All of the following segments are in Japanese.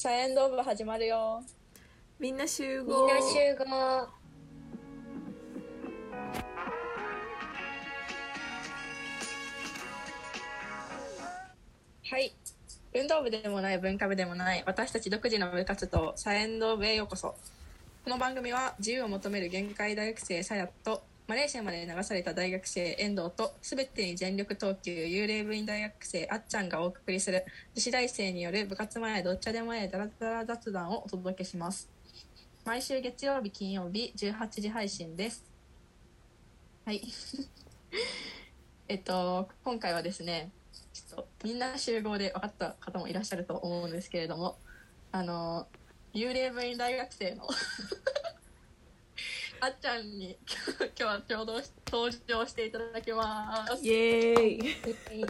サイエンドーブ始まるよ。みんな集み合んな集合。はい。運動部でもない文化部でもない私たち独自の部活動サイエンドーブへようこそ。この番組は自由を求める限界大学生さやとマレーシアまで流された大学生遠藤と全てに全力投球幽霊部員大学生あっちゃんがお送りする女子大生による部活前どっちでもええダラダラ雑談をお届けします。毎週月曜日金曜日18時配信です。はい。えっと、今回はですね、ちょっとみんな集合で分かった方もいらっしゃると思うんですけれども、あの、幽霊部員大学生の あっちゃんに 今日は共同登場していただきます。イエーイ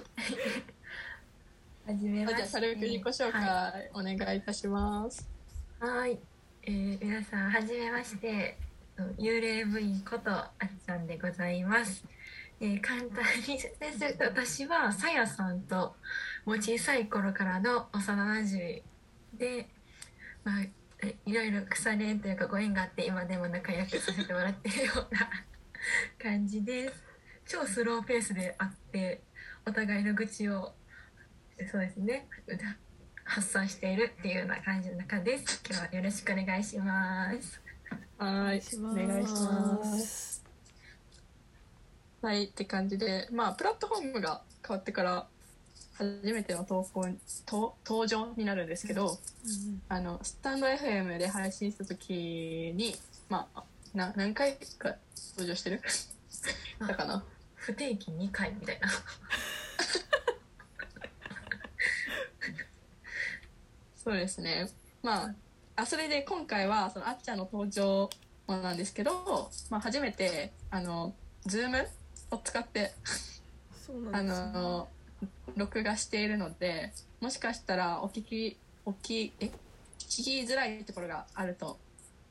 はじめまして。じゃあ軽く自己紹介はお願いいたします。い。はいえー皆さん、はじめまして。幽霊部員ことあっちゃんでございます。えー簡単に説明すると、私はさやさんともう小さい頃からの幼馴染で、まあ、えいろいろ腐れ縁というかご縁があって今でも仲良くさせてもらってるような感じです。超スローペースで会ってお互いの愚痴をそうですね発散しているっていうような感じの中です。今日はよろしくお願いします。はい、お願いします。はい、って感じで、まあ、プラットフォームが変わってから、初めての投稿に、と登場になるんですけど、あの、スタンド FM で配信した時に、まあ、な何回か登場してる？だかな。不定期2回みたいな そうですね。まあ、あ、それで今回は、そのあっちゃんの登場もなんですけど、まあ、初めて、あの、ズームを使って、あそうなんですねの録画しているのでもしかしたらお聞きお聞きえ聞きづらいところがあると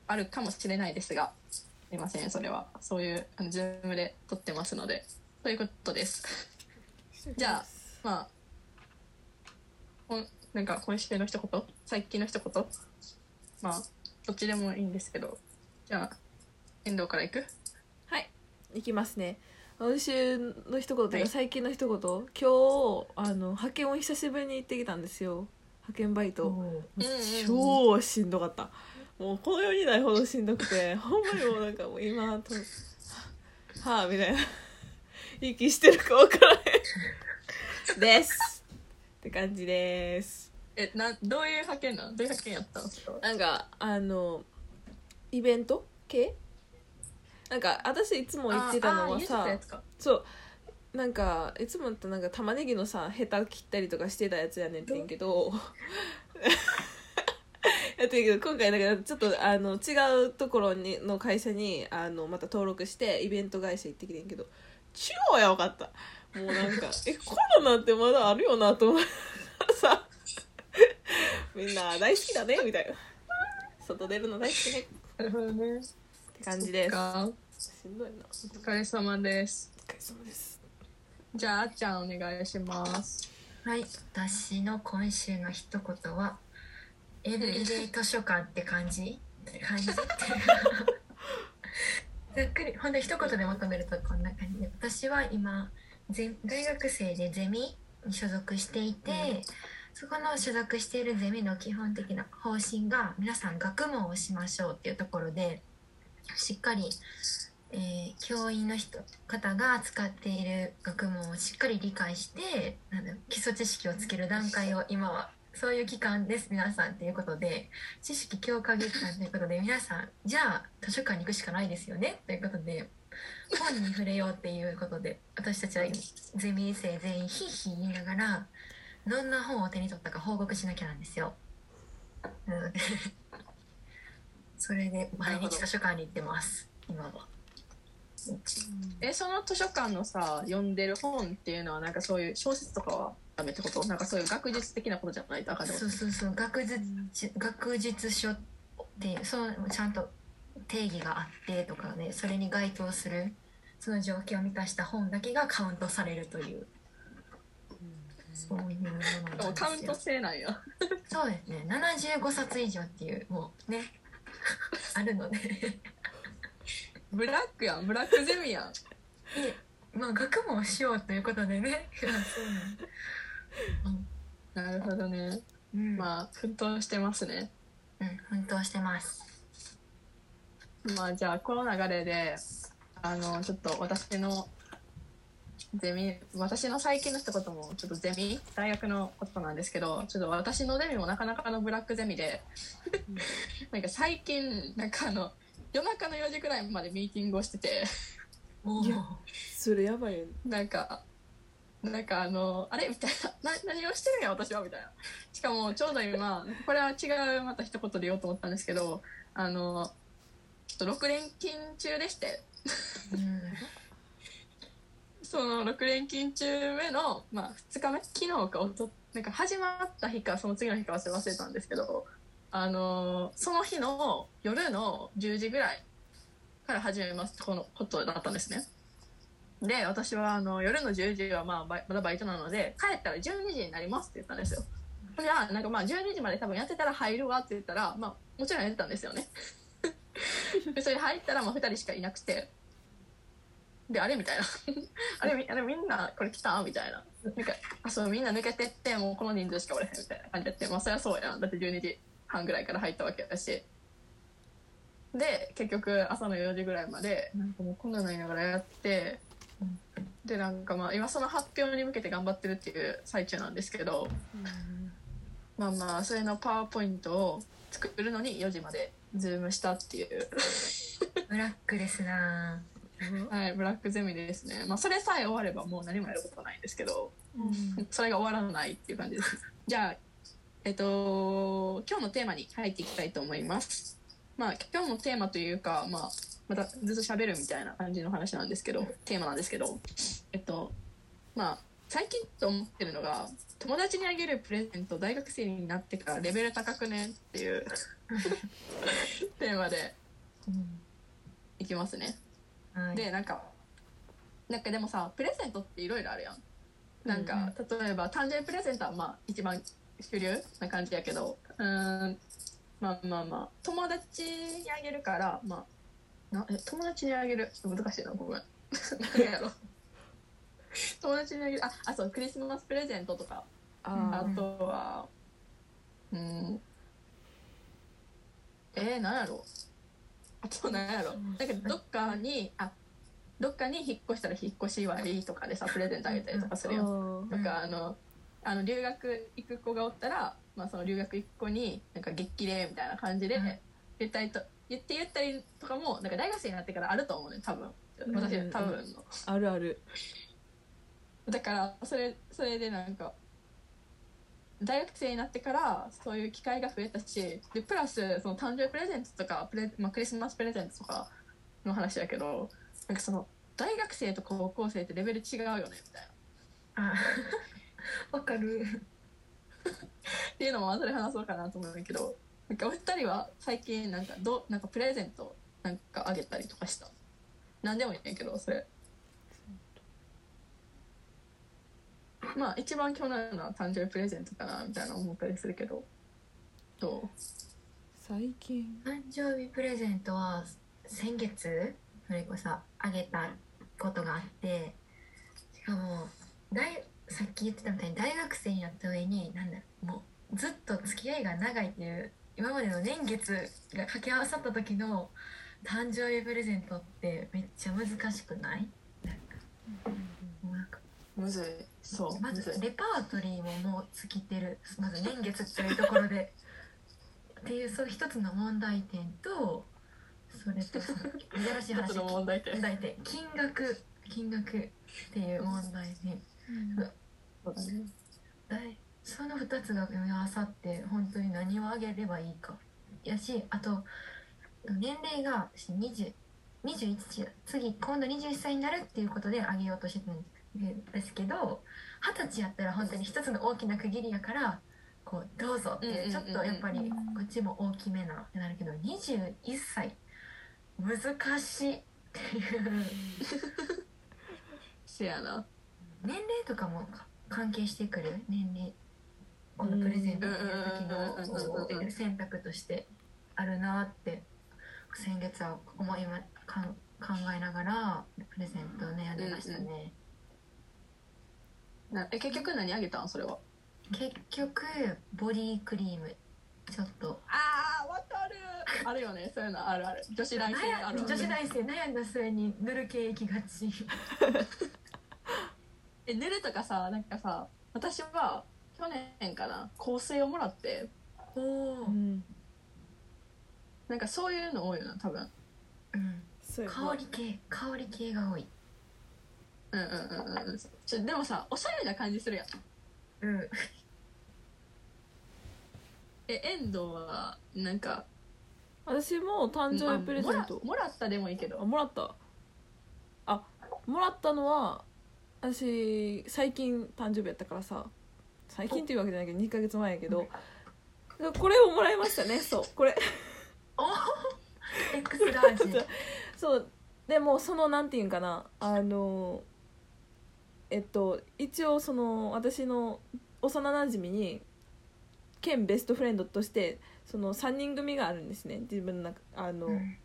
あるかもしれないですがすいませんそれは。そういうあのズームで撮ってますので。ということです。じゃあまあこんなんか今週の一言？最近の一言？まあどっちでもいいんですけど。じゃあ遠藤からいく？はい。いきますね今週の一言というはい。か最近の一言、今日あの派遣を久しぶりに行ってきたんですよ。派遣バイト、超しんどかった。もうこの世にないほどしんどくて ほんまにもうなんかもう今とはあみたいな。息してるか分からへん。ですって感じです。えなどういう派遣なん？どういう派遣やったのなんかあのイベント？系？なんか私いつも言ってたのはさそうなんかいつもってなんか玉ねぎのさヘタ切ったりとかしてたやつやねんてんけど やってんけど今回だからちょっとあの違うところにの会社にあのまた登録してイベント会社行ってきてんけど超やばかった。もうなんか えコロナってまだあるよなと思ってさみんな大好きだねみたいな。外出るの大好きね。なるほどねって感じです。か。しんどいな。おお疲れ様です。疲れ様です。じゃああっちゃんお願いします。はい。私の今週の一言は「エブリデイ図書館」って感じ？感じ？っ てざっくり。ほんと一言でまとめるとこんな感じ。で私は今ゼ大学生でゼミに所属していて、そこの所属しているゼミの基本的な方針が皆さん学問をしましょうっていうところでしっかり、えー教員の人方が使っている学問をしっかり理解してなん基礎知識をつける段階を今はそういう期間です皆さんということで知識強化月間ということで皆さんじゃあ図書館に行くしかないですよねということで本に触れようっていうことで私たちはゼミ生全員ヒーヒー言いながらどんな本を手に取ったか報告しなきゃなんですよ。なのでそれで毎日図書館に行ってます。今は。えその図書館のさ読んでる本っていうのはなんかそういう小説とかはダメってこと？なんかそういう学術的なことじゃないとあかんそうそうそう。学術学術書っていうそうちゃんと定義があってとかねそれに該当するその条件を満たした本だけがカウントされるという。そういうものカウント制なんや。そうですね。75冊以上っていうもうね あるのでブラックやん。ブラックゼミやん。でまあ学問をしようということでね。そうなるほどね。うん、まあ奮闘してますね。うん奮闘してます。まあじゃあこの流れであのちょっと私のゼミ私の最近の一言もちょっとゼミ大学のことなんですけどちょっと私のゼミもなかなかのブラックゼミでなんか最近なんかあの夜中の4時くらいまでミーティングをしてておいやそれやばいよね。なんかなんかあのあれみたいなな何をしてるんや私はみたいな。しかもちょうど今これは違うまた一言で言おうと思ったんですけどあのちょっと6連勤中でして。うんその6連勤中目の、まあ、2日目？昨日かおとなんか始まった日かその次の日か忘れたんですけど、あのーその日の夜の10時ぐらいから始めますこのことだったんですね。で私はあの夜の10時はまあまだバイトなので帰ったら12時になりますって言ったんですよ。じゃあなんかまあ12時まで多分やってたら入るわって言ったらまあもちろんやってたんですよね。それ入ったらまあ2人しかいなくてであれみたいな。あれみあれみんなこれ来た？みたいな。なんかあそうみんな抜けてってもうこの人数しかおれへんみたいな感じでやって。まあそりゃそうやん。だって12時半ぐらいから入ったわけだし。で結局朝の4時ぐらいまでなん。かもうこんなの言いながらやって。でなんかまあ今その発表に向けて頑張ってるっていう最中なんですけどまあまあそれのパワーポイントを作るのに4時までズームしたっていう。ブラックですなはいブラックゼミですね。まあそれさえ終わればもう何もやることはないんですけど。それが終わらないっていう感じです。じゃあ、えっと、今日のテーマに入っていきたいと思います。まあ、今日のテーマというか、まあ、またずっと喋るみたいな感じの話なんですけど、テーマなんですけど、えっと、まあ、最近と思ってるのが、友達にあげるプレゼント、大学生になってからレベル高くねっていう。テーマでうん。いきますね。はい。でなんかなんかでもさプレゼントっていろいろあるやん。なんか、例えば誕生日プレゼントはまあ一番主流な感じやけどうーん。まあまあまあ友達にあげるからまあなえ友達にあげる？ちょっと難しいなごめん。何やろ。友達にあげる？ああそうクリスマスプレゼントとか。ああとはうん。えー、何やろ？あと何やろ。なん。かどっかにあどっかに引っ越したら引っ越し割とかでさプレゼントあげたりとかするよ、あとかあのあの留学行く子がおったら、まあ、その留学行く子になんか激励みたいな感じでうん。言ったりと言って言ったりとかもなんか大学生になってからあると思うね多分。私うん。多分の、あるある。だからそれそれでなんか大学生になってからそういう機会が増えたしでプラスその誕生日プレゼントとかプレ、まあ、クリスマスプレゼントとかの話だけどなんかその大学生と高校生ってレベル違うよねみたいな。あ わかる。っていうのも後で話そうかなと思うんだけどなんかお二人は最近なんかどうなんかプレゼントなんかあげたりとかした？何でもいいんやけどそれまあ一番去年のは誕生日プレゼントかなみたいな思ったりするけど。どう？最近誕生日プレゼントは先月それこそあげたことがあってしかも大さっき言ってたみたいに大学生になった上になんだろうもうずっと付き合いが長いっていう今までの年月が掛け合わさった時の誕生日プレゼントってめっちゃ難しくない？なんかもうなんか。むずいそう。まむずレパートリーももう尽きてる。まず年月っていうところで。っていうそう一つの問題点とそれと珍しい話。問題点。問題点。金額。金額っていう問題点そうだね。だいその2つが組み合わさって本当に何をあげればいいか。やしあと年齢が20 21次今度21歳になるっていうことであげようとしてたんですけど二十歳やったら本当に一つの大きな区切りやからこうどうぞっていうちょっとやっぱりこっちも大きめなってなるけど21歳難しいっていう。せやな。年齢とかも関係してくる？年齢このプレゼントをやる時うんうんうんうんうんうんの選択としてあるなって先月は思い考えながらプレゼントを悩んでましたね、なえ結局何あげたん？それは。結局ボディクリーム。ちょっと。あーわかる。あるよね。そういうのあるある。女子大生ある女子大生悩んだ末に塗る系行きがち。え塗るとかさなんかさ私は去年かな香水をもらって。おおう、ん。なんかそういうの多いよな多分。うん、香り系香り系が多いうんうんうんうんちょでもさおしゃれな感じするやん。うん。え遠藤はなんか私も誕生日プレゼント。あもらもらったでもいいけど。あもらった。あもらったのは私最近誕生日やったからさ。最近っていうわけじゃないけど2ヶ月前やけど。これをもらいましたね。そう。これ。おお X ラージそう。でもそのなんていうんかな。あのえっと一応その私の幼なじみに兼ベストフレンドとしてその3人組があるんですね。自分の中あの、うん。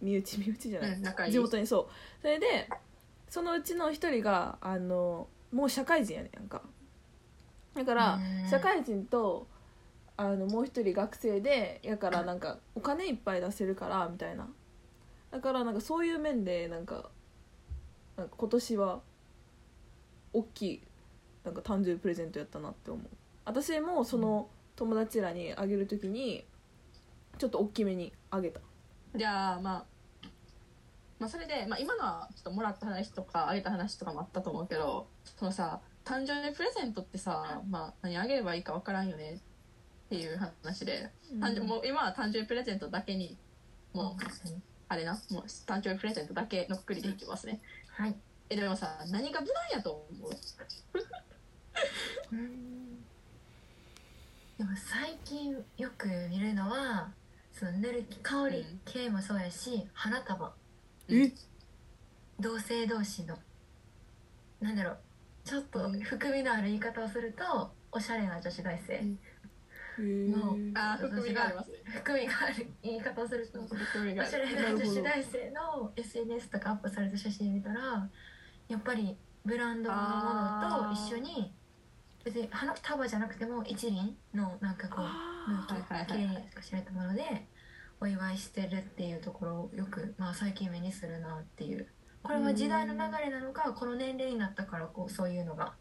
身内身内じゃない、うん仲いい地元にそう。それでそのうちの一人があのもう社会人やねんか。だからうん。社会人とあのもう一人学生でやからなんかお金いっぱい出せるからみたいな。だからなんかそういう面でなんか今年は大きいなんか誕生日プレゼントやったなって思う。私もその友達らにあげる時にちょっと大きめにあげた。じゃあまあまあそれで、まあ、今のはちょっともらった話とかあげた話とかもあったと思うけどそのさ誕生日プレゼントってさ、まあ、何あげればいいか分からんよねっていう話で、誕生もう今は誕生日プレゼントだけにもうあれなもう誕生日プレゼントだけのくくりでいきますね。はいえでもさ何が無難やと思う？うん。でも最近よく見るのはその塗る香り系もそうやし花束。え同性同士の。なんだろう。ちょっと含みのある言い方をするとおしゃれな女子大生。の含みがありますね。含みがある言い方をするとおしゃれな女子大生の SNS とかアップされた写真見たらやっぱりブランドのものと一緒に別に花束じゃなくても一輪のなんかこうあなんはいはいはいか綺麗にしられたものでお祝いしてるっていうところをよく、まあ、最近目にするなっていう。これは時代の流れなのかこの年齢になったからこうそういうのが、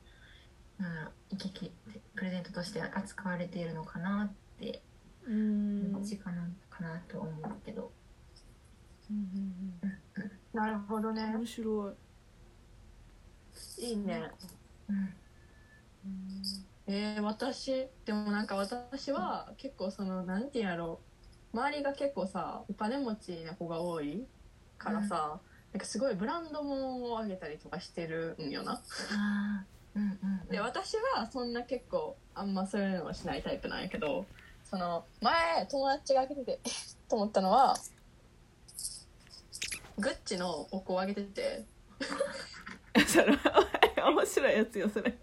うん、行き来プレゼントとして扱われているのかなってーうん。感じかなかなと思うけど。なるほどね。面白いいいね。うん。えー、私でもなんか私は結構そのなんていうんやろう。周りが結構さお金持ちな子が多いからさ、なんかすごいブランド物をあげたりとかしてるんよな。うんうんうん。で私はそんな結構あんまそういうのはしないタイプなんやけどその前友達があげてて と思ったのはグッチのお香をあげてて それ面白いやつよそれ。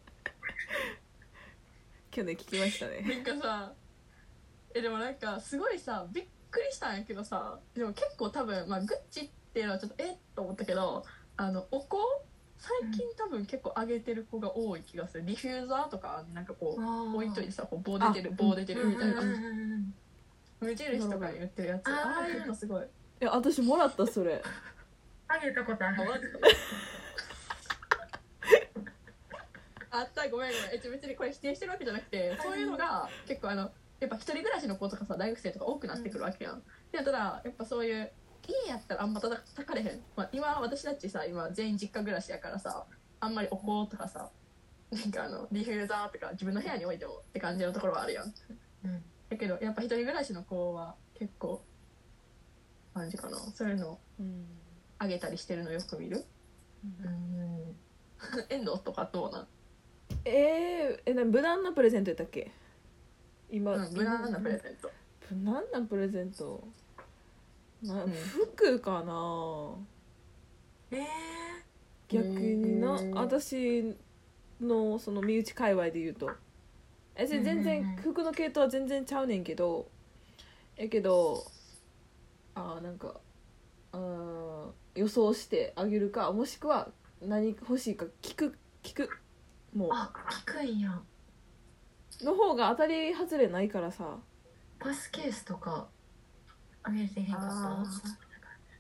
去年聞きましたね。なんかさえでもなんかすごいさびっくりしたんやけどさでも結構多分、まあ、グッチっていうのはちょっとえっと思ったけどあのお香？最近多分結構上げてる子が多い気がする。ディフューザーとかなんかこう置いといてさこう棒出てるあ棒出てるみたいな。無印とかに売ってるやつ。ああいうのすごい。いや私もらったそれ。あげたことある あったごめんごめん。え別にこれ否定してるわけじゃなくてそういうのが結構あのやっぱ一人暮らしの子とかさ大学生とか多くなってくるわけやん。でやったらやっぱそういう家やったらあんま叩叩かれへん、まあ、今私たちさ今全員実家暮らしやからさあんまりお香とかさなんかあのディフューザーとか自分の部屋に置いてもって感じのところはあるやん。うん。だけどやっぱ一人暮らしの子は結構感じかな。そういうのあげたりしてるのよく見る。うん。遠藤とかどうなん？えー、えな無難なプレゼントやったっけ？今、うん、無難なプレゼント。無難なプレゼント？な、うん。服かな？えー。逆にな私のその身内界隈で言うと。え全然うん服の系統は全然ちゃうねんけど。えけどあーなんかうーん予想してあげるかもしくは何欲しいか聞く聞くもあ聞くんや。うの方が当たり外れないからさ。パスケースとかあげてへんかあっ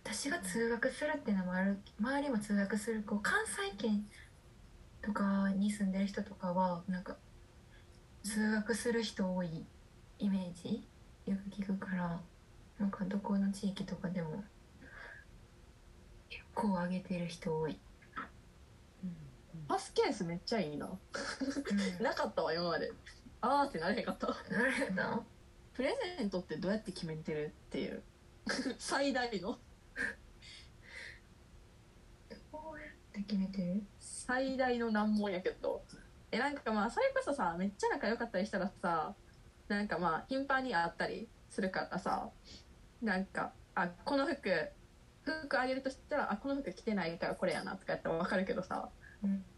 た私が通学するっていうのもある周りも通学する子関西圏とかに住んでる人とかはなんか通学する人多いイメージ？よく聞くからなんかどこの地域とかでも結構あげてる人多い、パスケースめっちゃいいな。うん、なかったわ今まで。あーってなれへんかった。なるほどプレゼントってどうやって決めてるっていう。最大の。こうやって決めてる？最大の難問やけど。えなんかまあそれこそさめっちゃ仲良かったりしたらさなんかまあ頻繁に会ったりするからさなんかあこの服服あげるとしたらあこの服着てないからこれやなとかやったら分かるけどさうん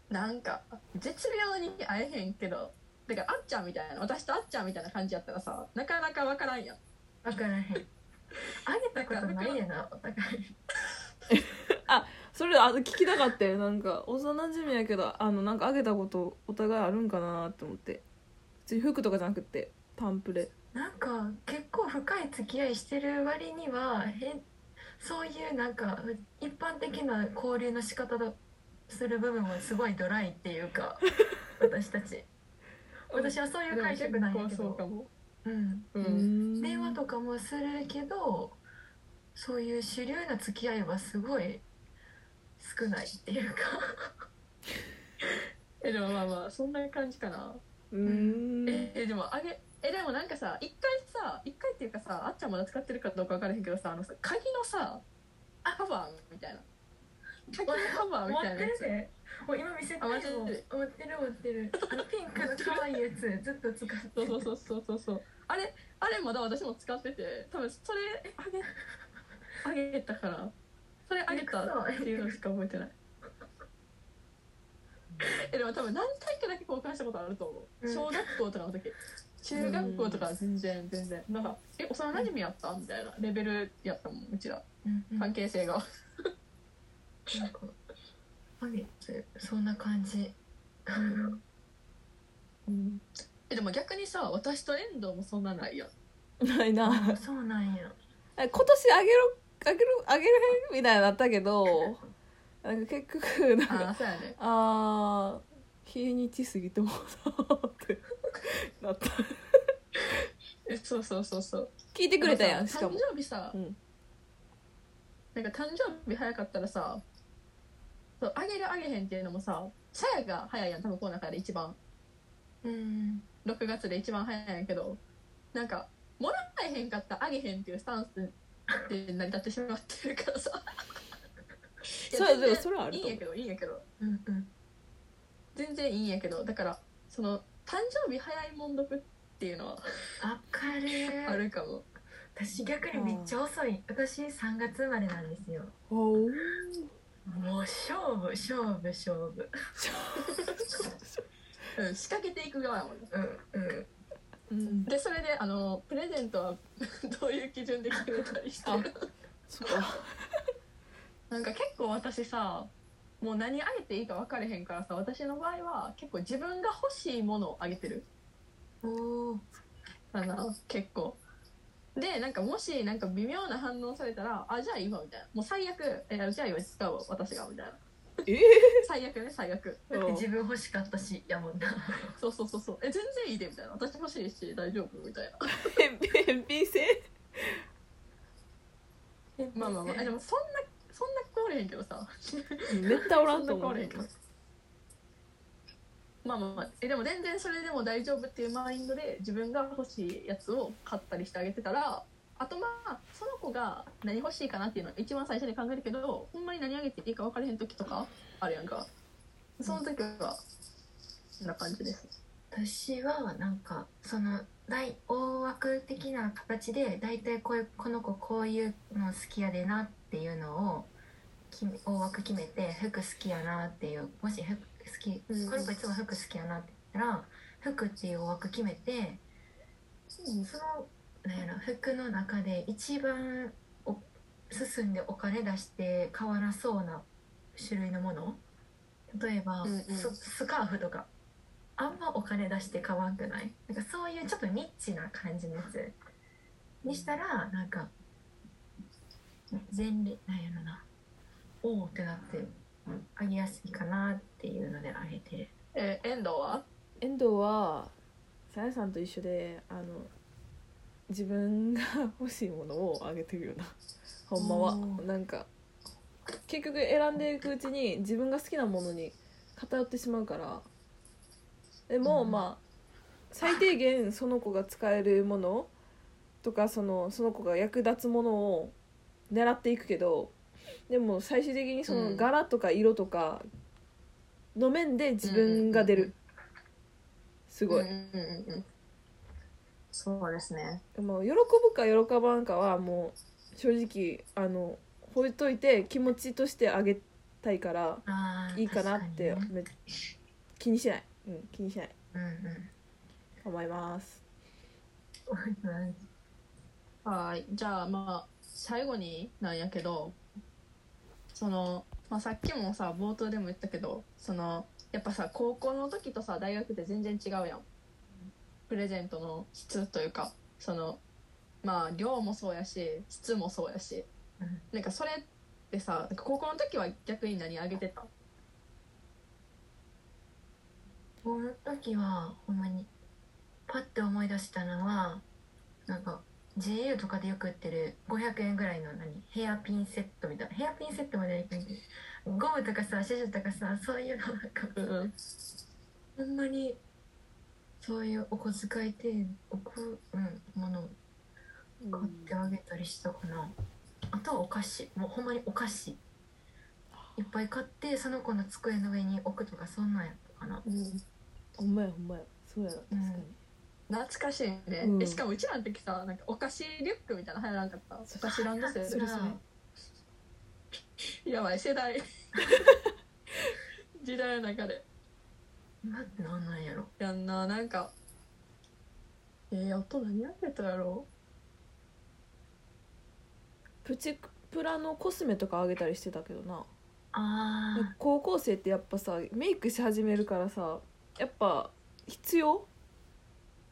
なんか絶妙に会えへんけどだからあっちゃんみたいな私とあっちゃんみたいな感じやったらさなかなか分からんやん。分からへん。あげたことないでな。お互いそれあ聞きたかったよ。なんか幼馴染やけどあのなんかあげたことお互いあるんかなって思って。普通に服とかじゃなくてパンプレ。なんか結構深い付き合いしてる割にはへそういうなんか一般的な交流の仕方だする部分はすごいドライっていうか 私たち。私はそういう解釈なんやけど、そうん、電話とかもするけどそういう主流な付き合いはすごい少ないっていうか。えでもまあまあそんな感じかな。うん。ええでもあげえでもなんかさ一回さ一回っていうかさあっちゃんまだ使ってるかどうか分からへんけどさあのさ鍵のさカバーみたいな鍵のカバーみたいなやつ。てるで。もう今見せてるも持ってる持ってる。あのピンクの可愛いやつずっと使って。そうそうそうそうそう。そうあれあれまだ私も使ってて多分それあげあげたから。それあげたっていうのしか覚えてない。えでも多分何回かだけ交換したことあると思う、うん。小学校とかの時。中学校とかは全然全然。なんか「え幼馴染やった?」みたいなレベルやったもんうちら。関係性がなんかそんな感じ。えでも逆にさ私と遠藤もそんなないやん。ないな。そうなんや。今年あげるあげるあげるへん？みたいになったけどなんか結局なんあかあそうやね。あー日にち過ぎてもってなった。えそうそうそうそう。聞いてくれたやんしかも。誕生日さ、うん。なんか誕生日早かったらさそうあげるあげへんっていうのもささやが早いやん多分この中で一番。うん。6月で一番早いんやけどなんかもらえへんかったらあげへんっていうスタンスで成り立ってしまってるからさ。そうでもそれはあるいいんやけどいいんやけど。うんうん。全然いいんやけどだからその誕生日早いもんどくっていうのはわかる。あるかも。私逆にめっちゃ遅い。私3月生まれなんですよ。おーもう勝負勝負勝負。うん仕掛けていく側やもんね。うんうん。うん。でそれであのプレゼントは どういう基準で決めたりして。るそうか。なんか結構私さもう何あげていいか分かれへんからさ私の場合は結構自分が欲しいものをあげてる。おおかな結構でなんかもしなんか微妙な反応されたらあじゃあいいわみたいな。もう最悪えじゃあいいわ使うわ私がみたいな。えー？最悪ね最悪。だって自分欲しかったしやもんな。そうそうそうそう。え全然いいでみたいな。私欲しいし大丈夫みたいな。返返品制まあまあまあ。えでもそんなそんなこれへんけどさ。絶対おらんと思うまあまあえでも全然それでも大丈夫っていうマインドで自分が欲しいやつを買ったりしてあげてたらあとまあその子が何欲しいかなっていうのを一番最初に考えるけどほんまに何あげていいか分からへん時とかあるやんか。その時はこんな感じです。私はなんかその大大枠的な形で大体こういうこの子こういうの好きやでなっていうのを大枠決めて服好きやなっていうもし服好き、うん。この子いつも服好きやなって言ったら服っていう枠決めてそのなんやろ服の中で一番お進んでお金出して買わなそうな種類のもの。例えば、うんうん。ススカーフとか。あんまお金出して買わんくない？なんかそういうちょっとニッチな感じのやつ。にしたらなんか全例なんやろな。おおってなってあげやすいかなっていうのであげて。るえ遠藤は？遠藤はさやさんと一緒であの自分が欲しいものをあげてるよな ほんまは。なんか結局選んでいくうちに自分が好きなものに偏ってしまうから。でも、うん。まあ最低限その子が使えるものとかそのその子が役立つものを狙っていくけどでも最終的にその柄とか色とかの面で自分が出る、すごい、うんうんうんうん。そうですね。もう喜ぶか喜ばんかはもう正直あの置いといて気持ちとしてあげたいからいいかなって確かにね。め気にしない、うん、気にしない。うんうん。思います。はい。じゃあまあ最後になんやけどその、まあ、さっきもさ冒頭でも言ったけどそのやっぱさ高校の時とさ大学って全然違うやん。プレゼントの質というかそのまあ量もそうやし質もそうやし、なんかそれってさ高校の時は逆に何あげてた？この時はほんまにパッて思い出したのはなんか GU とかでよく売ってる500円ぐらいの何ヘアピンセットみたいなヘアピンセットまではいかんけどゴムとかさシュシュとかさそういうのなんかうんうん。ほんまにそういうお小遣い程度おこうんものを買ってあげたりしたかな、あとはお菓子もうほんまにお菓子。いっぱい買ってその子の机の上に置くとかそんなんやったかな。うん。ほんまやほんまや。そうやな確かに、懐かしいね、うん。えしかもうちらの時さなんかお菓子リュックみたいなの流行らんかった？お菓子ランドセル。それそれ。やばい世代。時代の中で今ってなんなんやろ。やんななんか。えー、音何やってたやろ。プチプラのコスメとかあげたりしてたけどな。あー。高校生ってやっぱさメイクし始めるからさやっぱ必要？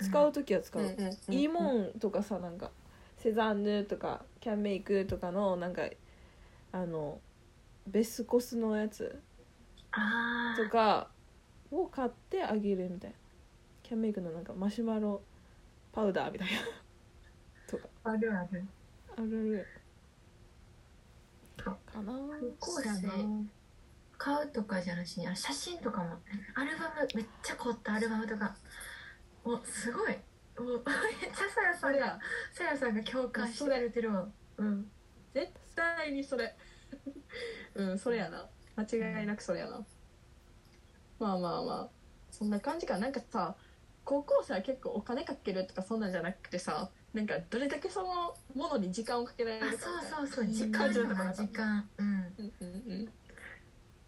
使う時は使う、いいもんとかさなんかセザンヌとかキャンメイクとかのなんかあのベスコスのやつあとかを買ってあげるみたいな。キャンメイクのなんかマシュマロパウダーみたいな。とか。あるある。あるある。あかな。高校生買うとかじゃなしに写真とかもアルバムめっちゃ凝ったアルバムとかもうすごい。もうめっちゃさやさんがさやさんが共感してくれてるわ。うん。絶対にそれ。うんそれやな。間違いなくそれやな、まあまあまあ。そんな感じか。なんかさ高校生は結構お金かけるとかそんなんじゃなくてさなんかどれだけそのものに時間をかけられあるかそうそうそう。時感間じだったから時間。うん。うんうんうん。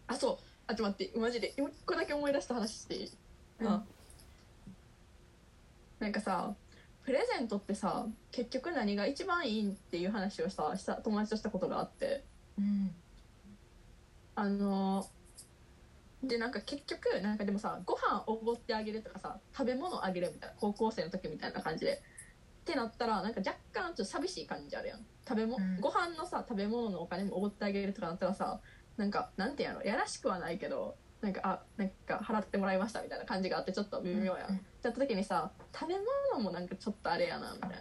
あそう。あちょっと待って。マジで一個だけ思い出した話していい、うん。あなんかさプレゼントってさ結局何が一番いいんっていう話をさした友達としたことがあって。うん。あのでなんか結局なんかでもさご飯おごってあげるとかさ食べ物あげるみたいな高校生の時みたいな感じで。ってなったらなんか若干ちょっと寂しい感じあるやん。食べも、うん。ご飯のさ食べ物のお金もおごってあげるとかなったらさなんかなんていうのやらしくはないけどなんかあなんか払ってもらいましたみたいな感じがあってちょっと微妙やん、うんった時にさ食べ物もなんかちょっとあれやなみたいな。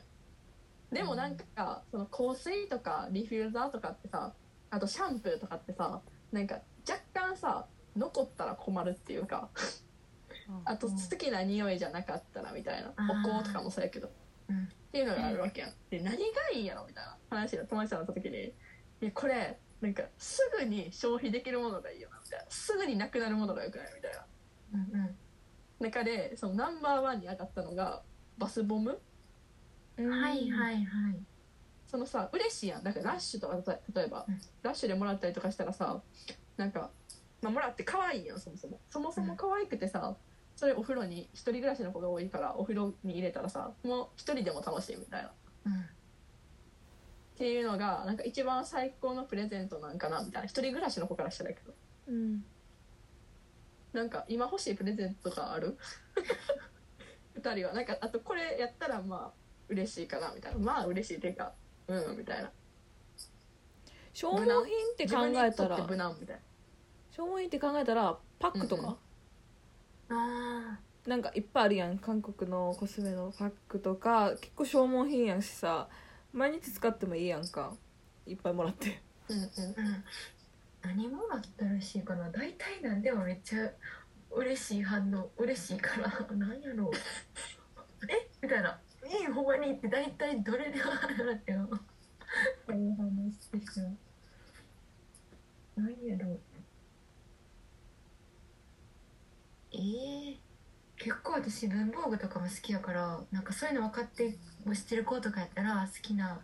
でもなんかその香水とかリフューザーとかってさあとシャンプーとかってさなんか若干さ残ったら困るっていうかあと好きな匂いじゃなかったらみたいな。お香とかもそうやけど。うん。っていうのがあるわけやん。で何がいいんやろみたいな話が友達となった時にいやこれなんかすぐに消費できるものがいいよなみたいな。すぐになくなるものがよくないみたいな。うんうん中でそのナンバーワンに上がったのがバスボム？はいはいはい。そのさ嬉しいやん。だからラッシュとか例え例えば、うん。ラッシュでもらったりとかしたらさなんかまあ、もらって可愛いよそもそも。そもそも可愛くてさそれお風呂に一人暮らしの子が多いからお風呂に入れたらさもう一人でも楽しいみたいなっうんていうのがなんか一番最高のプレゼントなんかなみたいな。一人暮らしの子からしたらやけど。うん。なんか今欲しいプレゼントとかある？二人は。なんかあとこれやったらまあ嬉しいかなみたいな。まあ嬉しいっていうかうんみたいな。消耗品って考えたら。消耗品って考えたらパックとか、うんあなんかいっぱいあるやん。韓国のコスメのパックとか。結構消耗品やしさ毎日使ってもいいやんか。いっぱいもらって。うんうん。ーうん。何もらったら嬉しいかな。大体なんでもめっちゃ嬉しい反応。嬉しいから。何やろう。え？みたいな「いいほんまに」って。大体どれでも払ってよ。こういう話してしまう何やろう。えー、結構私文房具とかも好きやからなんかそういうの分かっても知ってる子とかやったら好きな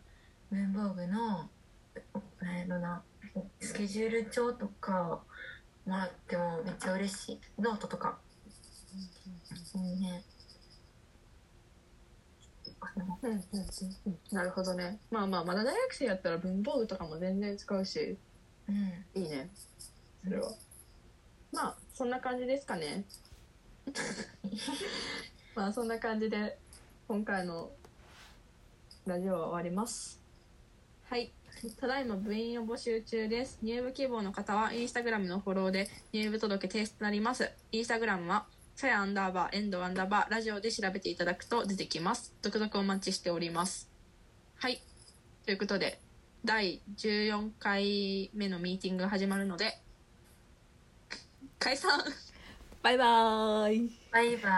文房具のなんやろなスケジュール帳とかもらってもめっちゃ嬉しい。ノートとか。うんうん。なるほどね。まあまあまだ大学生やったら文房具とかも全然使うし。うん。いいね。それは。まあそんな感じですかね まあそんな感じで今回のラジオは終わります。はい。ただいま部員を募集中です。入部希望の方はインスタグラムのフォローで入部届提出となります。インスタグラムはさやアンダーバーエンドアンダーバーラジオで調べていただくと出てきます。続々お待ちしております。はい。ということで第14回目のミーティングが始まるので解散。バイバーイ。バイバ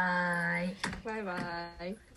イ。バイバイ